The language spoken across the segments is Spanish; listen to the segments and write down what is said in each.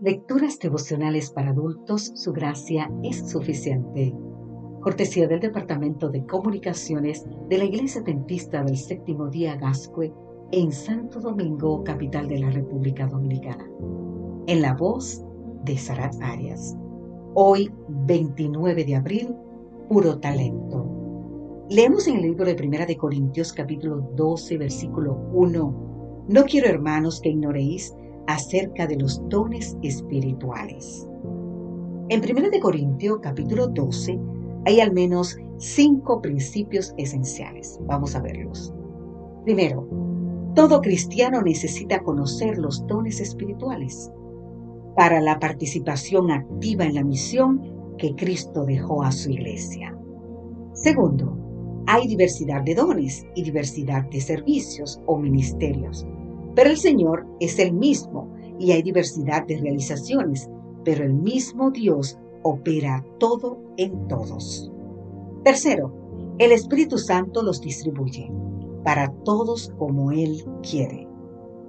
Lecturas devocionales para adultos, su gracia es suficiente. Cortesía del Departamento de Comunicaciones de la Iglesia Dentista del Séptimo Día Gascue en Santo Domingo, capital de la República Dominicana. En la voz de Sarat Arias. Hoy, 29 de abril, puro talento. Leemos en el libro de Primera de Corintios capítulo 12, versículo 1. No quiero, hermanos, que ignoréis acerca de los dones espirituales. En 1 Corintios capítulo 12 hay al menos cinco principios esenciales. Vamos a verlos. Primero, todo cristiano necesita conocer los dones espirituales para la participación activa en la misión que Cristo dejó a su iglesia. Segundo, hay diversidad de dones y diversidad de servicios o ministerios pero el Señor es el mismo y hay diversidad de realizaciones, pero el mismo Dios opera todo en todos. Tercero, el Espíritu Santo los distribuye para todos como Él quiere.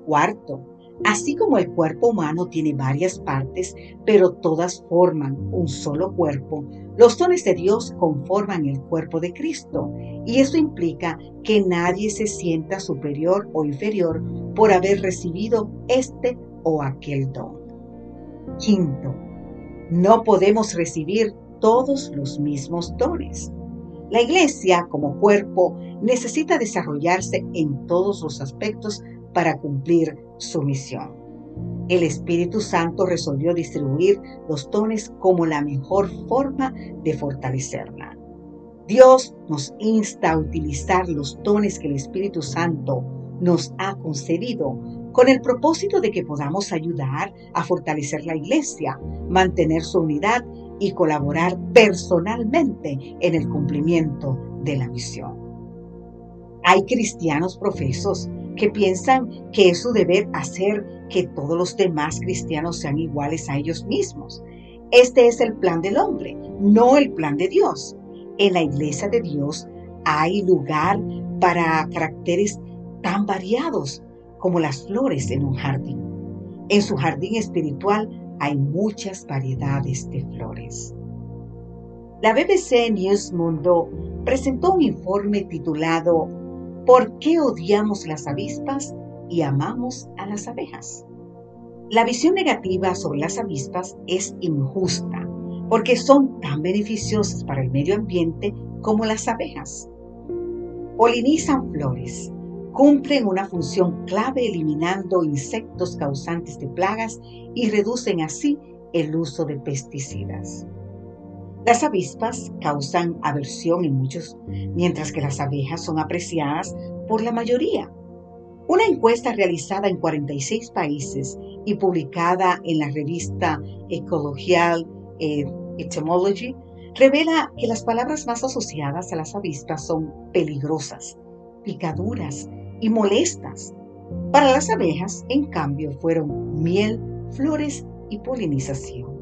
Cuarto, así como el cuerpo humano tiene varias partes, pero todas forman un solo cuerpo, los dones de Dios conforman el cuerpo de Cristo y eso implica que nadie se sienta superior o inferior por haber recibido este o aquel don. Quinto, no podemos recibir todos los mismos dones. La iglesia como cuerpo necesita desarrollarse en todos los aspectos para cumplir su misión. El Espíritu Santo resolvió distribuir los dones como la mejor forma de fortalecerla. Dios nos insta a utilizar los dones que el Espíritu Santo nos ha concedido con el propósito de que podamos ayudar a fortalecer la iglesia, mantener su unidad y colaborar personalmente en el cumplimiento de la misión. Hay cristianos profesos que piensan que es su deber hacer que todos los demás cristianos sean iguales a ellos mismos. Este es el plan del hombre, no el plan de Dios. En la iglesia de Dios hay lugar para caracteres tan variados como las flores en un jardín. En su jardín espiritual hay muchas variedades de flores. La BBC News Mundo presentó un informe titulado ¿Por qué odiamos las avispas y amamos a las abejas? La visión negativa sobre las avispas es injusta porque son tan beneficiosas para el medio ambiente como las abejas. Polinizan flores, cumplen una función clave eliminando insectos causantes de plagas y reducen así el uso de pesticidas. Las avispas causan aversión en muchos, mientras que las abejas son apreciadas por la mayoría. Una encuesta realizada en 46 países y publicada en la revista Ecological eh, Etymology revela que las palabras más asociadas a las avispas son peligrosas, picaduras y molestas. Para las abejas, en cambio, fueron miel, flores y polinización.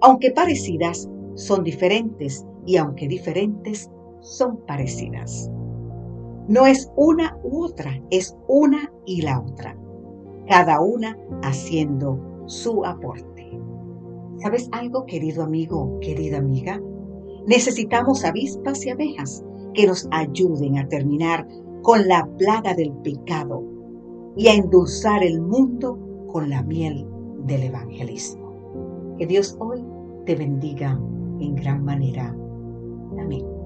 Aunque parecidas, son diferentes y aunque diferentes, son parecidas. No es una u otra, es una y la otra, cada una haciendo su aporte. ¿Sabes algo, querido amigo, querida amiga? Necesitamos avispas y abejas que nos ayuden a terminar con la plaga del pecado y a endulzar el mundo con la miel del evangelismo. Que Dios hoy te bendiga en gran manera. Amén.